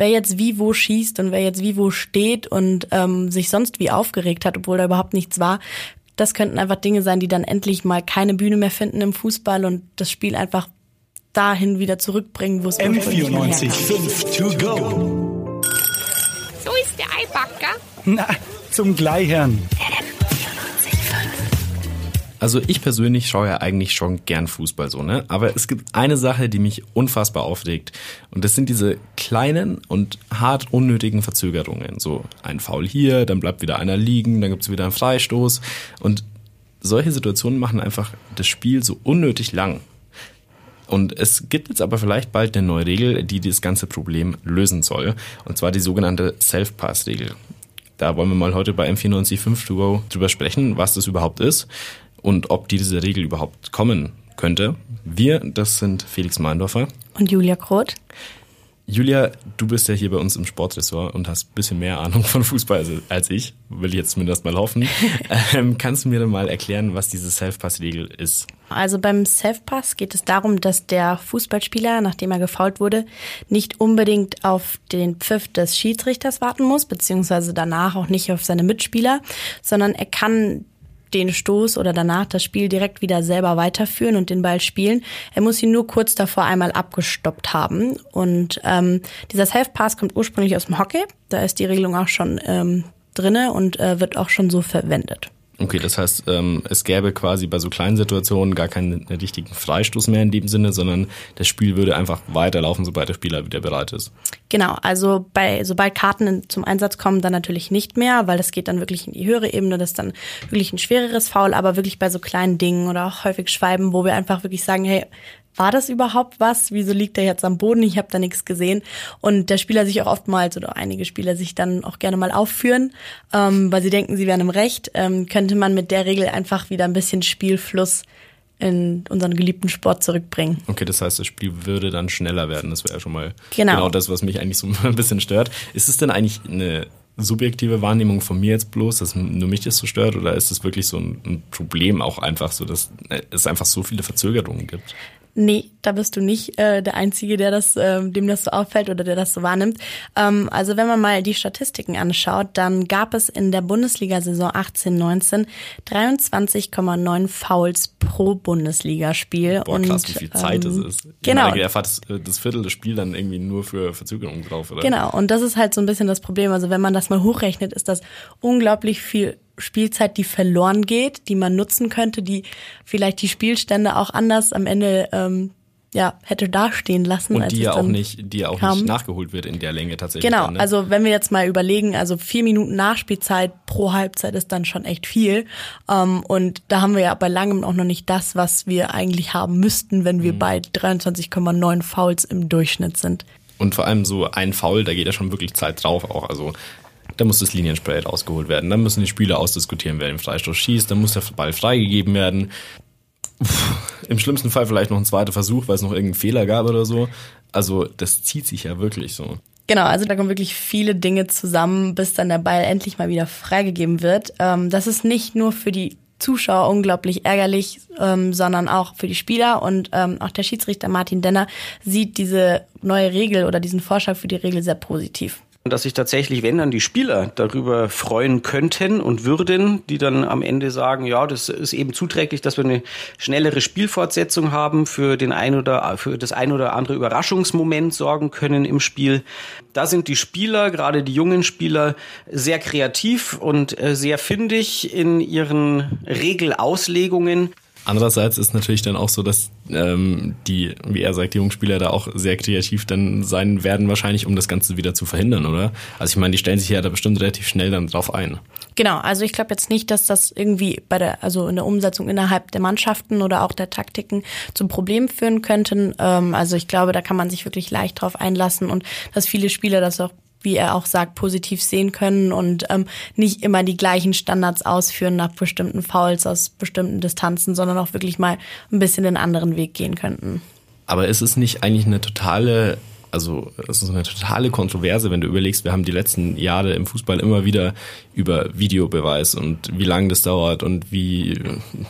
wer jetzt wie wo schießt und wer jetzt wie wo steht und ähm, sich sonst wie aufgeregt hat, obwohl da überhaupt nichts war. Das könnten einfach Dinge sein, die dann endlich mal keine Bühne mehr finden im Fußball und das Spiel einfach dahin wieder zurückbringen, wo es M94 5 to go. So ist der Eibacker. Na, zum Gleichern. Also ich persönlich schaue ja eigentlich schon gern Fußball so, ne? Aber es gibt eine Sache, die mich unfassbar aufregt. Und das sind diese kleinen und hart unnötigen Verzögerungen. So ein Foul hier, dann bleibt wieder einer liegen, dann gibt's wieder einen Freistoß. Und solche Situationen machen einfach das Spiel so unnötig lang. Und es gibt jetzt aber vielleicht bald eine neue Regel, die das ganze Problem lösen soll. Und zwar die sogenannte Self-Pass-Regel. Da wollen wir mal heute bei M945 to go drüber sprechen, was das überhaupt ist und ob diese Regel überhaupt kommen könnte. Wir, das sind Felix Meindorfer. Und Julia Kroth. Julia, du bist ja hier bei uns im Sportressort und hast ein bisschen mehr Ahnung von Fußball als ich, will ich jetzt zumindest mal hoffen. ähm, kannst du mir dann mal erklären, was diese Self-Pass-Regel ist? Also beim Self-Pass geht es darum, dass der Fußballspieler, nachdem er gefault wurde, nicht unbedingt auf den Pfiff des Schiedsrichters warten muss, beziehungsweise danach auch nicht auf seine Mitspieler, sondern er kann den Stoß oder danach das Spiel direkt wieder selber weiterführen und den Ball spielen. Er muss ihn nur kurz davor einmal abgestoppt haben. Und ähm, dieser Self-Pass kommt ursprünglich aus dem Hockey. Da ist die Regelung auch schon ähm, drinne und äh, wird auch schon so verwendet. Okay, das heißt, ähm, es gäbe quasi bei so kleinen Situationen gar keinen richtigen Freistoß mehr in dem Sinne, sondern das Spiel würde einfach weiterlaufen, sobald der Spieler wieder bereit ist. Genau, also bei sobald Karten zum Einsatz kommen, dann natürlich nicht mehr, weil das geht dann wirklich in die höhere Ebene, das ist dann wirklich ein schwereres Foul, aber wirklich bei so kleinen Dingen oder auch häufig Schweiben, wo wir einfach wirklich sagen, hey, war das überhaupt was? Wieso liegt er jetzt am Boden? Ich habe da nichts gesehen. Und der Spieler sich auch oftmals oder einige Spieler sich dann auch gerne mal aufführen, ähm, weil sie denken, sie wären im Recht, ähm, könnte man mit der Regel einfach wieder ein bisschen Spielfluss in unseren geliebten Sport zurückbringen. Okay, das heißt, das Spiel würde dann schneller werden. Das wäre ja schon mal genau. genau das, was mich eigentlich so ein bisschen stört. Ist es denn eigentlich eine subjektive Wahrnehmung von mir jetzt bloß, dass nur mich das so stört, oder ist es wirklich so ein, Problem auch einfach so, dass es einfach so viele Verzögerungen gibt? Nee, da bist du nicht äh, der Einzige, der das, äh, dem das so auffällt oder der das so wahrnimmt. Ähm, also wenn man mal die Statistiken anschaut, dann gab es in der Bundesliga-Saison 18-19 23,9 Fouls pro Bundesligaspiel. Boah, krass, wie viel Zeit ähm, das ist. Genau. Er hat das, das Viertel des Spiels dann irgendwie nur für Verzögerungen drauf, oder? Genau, und das ist halt so ein bisschen das Problem. Also wenn man das mal hochrechnet, ist das unglaublich viel Spielzeit, die verloren geht, die man nutzen könnte, die vielleicht die Spielstände auch anders am Ende ähm, ja, hätte dastehen lassen. Und die ja auch nicht, die ja auch kam. nicht nachgeholt wird in der Länge tatsächlich. Genau, dann, ne? also wenn wir jetzt mal überlegen, also vier Minuten Nachspielzeit pro Halbzeit ist dann schon echt viel. Ähm, und da haben wir ja bei langem auch noch nicht das, was wir eigentlich haben müssten, wenn wir mhm. bei 23,9 Fouls im Durchschnitt sind. Und vor allem so ein Foul, da geht ja schon wirklich Zeit drauf auch. Also da muss das Linienspray rausgeholt werden. Dann müssen die Spieler ausdiskutieren, wer den Freistoß schießt. Dann muss der Ball freigegeben werden. Puh, Im schlimmsten Fall vielleicht noch ein zweiter Versuch, weil es noch irgendeinen Fehler gab oder so. Also das zieht sich ja wirklich so. Genau, also da kommen wirklich viele Dinge zusammen, bis dann der Ball endlich mal wieder freigegeben wird. Ähm, das ist nicht nur für die Zuschauer unglaublich ärgerlich, ähm, sondern auch für die Spieler und ähm, auch der Schiedsrichter Martin Denner sieht diese neue Regel oder diesen Vorschlag für die Regel sehr positiv dass sich tatsächlich, wenn dann die Spieler darüber freuen könnten und würden, die dann am Ende sagen, ja, das ist eben zuträglich, dass wir eine schnellere Spielfortsetzung haben, für den ein oder für das ein oder andere Überraschungsmoment sorgen können im Spiel. Da sind die Spieler, gerade die jungen Spieler, sehr kreativ und äh, sehr findig in ihren Regelauslegungen. Andererseits ist natürlich dann auch so, dass ähm, die, wie er sagt, die Jungspieler da auch sehr kreativ dann sein werden, wahrscheinlich, um das Ganze wieder zu verhindern, oder? Also ich meine, die stellen sich ja da bestimmt relativ schnell dann drauf ein. Genau, also ich glaube jetzt nicht, dass das irgendwie bei der, also in der Umsetzung innerhalb der Mannschaften oder auch der Taktiken zum Problem führen könnten. Ähm, also ich glaube, da kann man sich wirklich leicht drauf einlassen und dass viele Spieler das auch wie er auch sagt, positiv sehen können und ähm, nicht immer die gleichen Standards ausführen nach bestimmten Fouls aus bestimmten Distanzen, sondern auch wirklich mal ein bisschen den anderen Weg gehen könnten. Aber ist es nicht eigentlich eine totale also es ist eine totale Kontroverse, wenn du überlegst, wir haben die letzten Jahre im Fußball immer wieder über Videobeweis und wie lange das dauert und wie,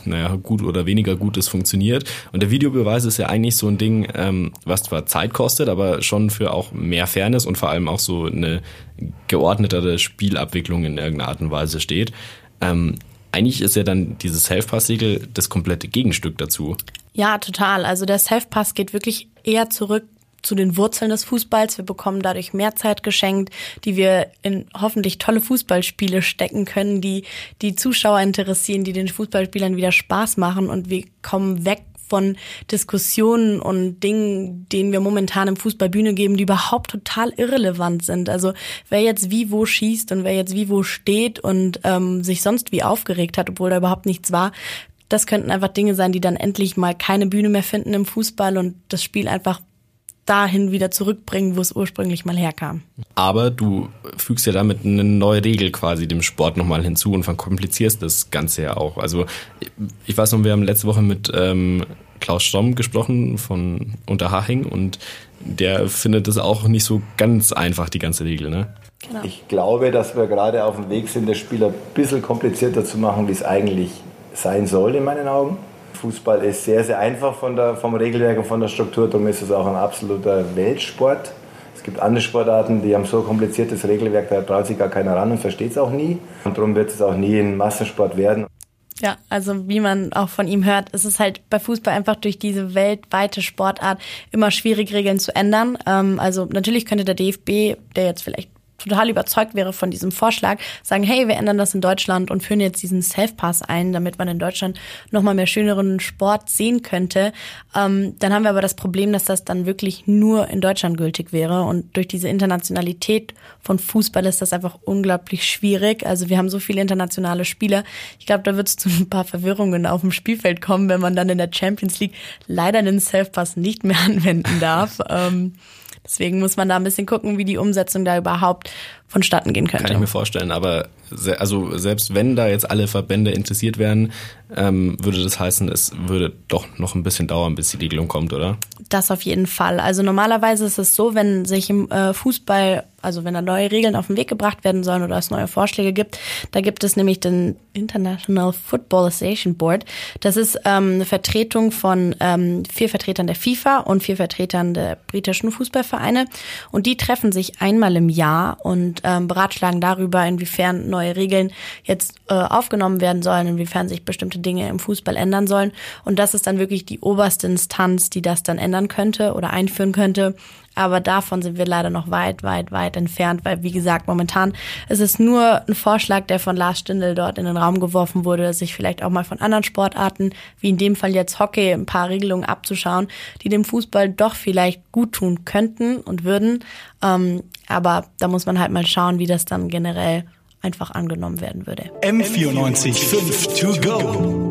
naja, gut oder weniger gut es funktioniert. Und der Videobeweis ist ja eigentlich so ein Ding, ähm, was zwar Zeit kostet, aber schon für auch mehr Fairness und vor allem auch so eine geordnetere Spielabwicklung in irgendeiner Art und Weise steht. Ähm, eigentlich ist ja dann dieses Self-Pass-Siegel das komplette Gegenstück dazu. Ja, total. Also der Self-Pass geht wirklich eher zurück zu den Wurzeln des Fußballs. Wir bekommen dadurch mehr Zeit geschenkt, die wir in hoffentlich tolle Fußballspiele stecken können, die die Zuschauer interessieren, die den Fußballspielern wieder Spaß machen und wir kommen weg von Diskussionen und Dingen, denen wir momentan im Fußballbühne geben, die überhaupt total irrelevant sind. Also wer jetzt wie wo schießt und wer jetzt wie wo steht und ähm, sich sonst wie aufgeregt hat, obwohl da überhaupt nichts war, das könnten einfach Dinge sein, die dann endlich mal keine Bühne mehr finden im Fußball und das Spiel einfach dahin wieder zurückbringen, wo es ursprünglich mal herkam. Aber du fügst ja damit eine neue Regel quasi dem Sport nochmal hinzu und verkomplizierst das Ganze ja auch. Also ich weiß noch, wir haben letzte Woche mit ähm, Klaus Stomm gesprochen von Unterhaching und der findet das auch nicht so ganz einfach, die ganze Regel, ne? Genau. Ich glaube, dass wir gerade auf dem Weg sind, das Spiel ein bisschen komplizierter zu machen, wie es eigentlich sein soll in meinen Augen. Fußball ist sehr, sehr einfach von der, vom Regelwerk und von der Struktur, darum ist es auch ein absoluter Weltsport. Es gibt andere Sportarten, die haben so kompliziertes Regelwerk, da traut sich gar keiner ran und versteht es auch nie. Und darum wird es auch nie ein Massensport werden. Ja, also wie man auch von ihm hört, ist es halt bei Fußball einfach durch diese weltweite Sportart immer schwierig, Regeln zu ändern. Ähm, also natürlich könnte der DFB, der jetzt vielleicht total überzeugt wäre von diesem Vorschlag, sagen, hey, wir ändern das in Deutschland und führen jetzt diesen Self-Pass ein, damit man in Deutschland nochmal mehr schöneren Sport sehen könnte. Ähm, dann haben wir aber das Problem, dass das dann wirklich nur in Deutschland gültig wäre. Und durch diese Internationalität von Fußball ist das einfach unglaublich schwierig. Also wir haben so viele internationale Spieler. Ich glaube, da wird es zu ein paar Verwirrungen auf dem Spielfeld kommen, wenn man dann in der Champions League leider den Self-Pass nicht mehr anwenden darf. ähm, Deswegen muss man da ein bisschen gucken, wie die Umsetzung da überhaupt vonstatten gehen könnte. Kann ich mir vorstellen, aber se also selbst wenn da jetzt alle Verbände interessiert wären, ähm, würde das heißen, es würde doch noch ein bisschen dauern, bis die Regelung kommt, oder? Das auf jeden Fall. Also normalerweise ist es so, wenn sich im äh, Fußball, also wenn da neue Regeln auf den Weg gebracht werden sollen oder es neue Vorschläge gibt, da gibt es nämlich den International Football Association Board. Das ist ähm, eine Vertretung von ähm, vier Vertretern der FIFA und vier Vertretern der britischen Fußballvereine und die treffen sich einmal im Jahr und ähm, beratschlagen darüber, inwiefern neue Regeln jetzt äh, aufgenommen werden sollen, inwiefern sich bestimmte Dinge im Fußball ändern sollen. Und das ist dann wirklich die oberste Instanz, die das dann ändern könnte oder einführen könnte. Aber davon sind wir leider noch weit, weit, weit entfernt, weil wie gesagt, momentan ist es nur ein Vorschlag, der von Lars Stindl dort in den Raum geworfen wurde, sich vielleicht auch mal von anderen Sportarten, wie in dem Fall jetzt Hockey, ein paar Regelungen abzuschauen, die dem Fußball doch vielleicht gut tun könnten und würden. Ähm, aber da muss man halt mal schauen, wie das dann generell einfach angenommen werden würde. M94 5 to go.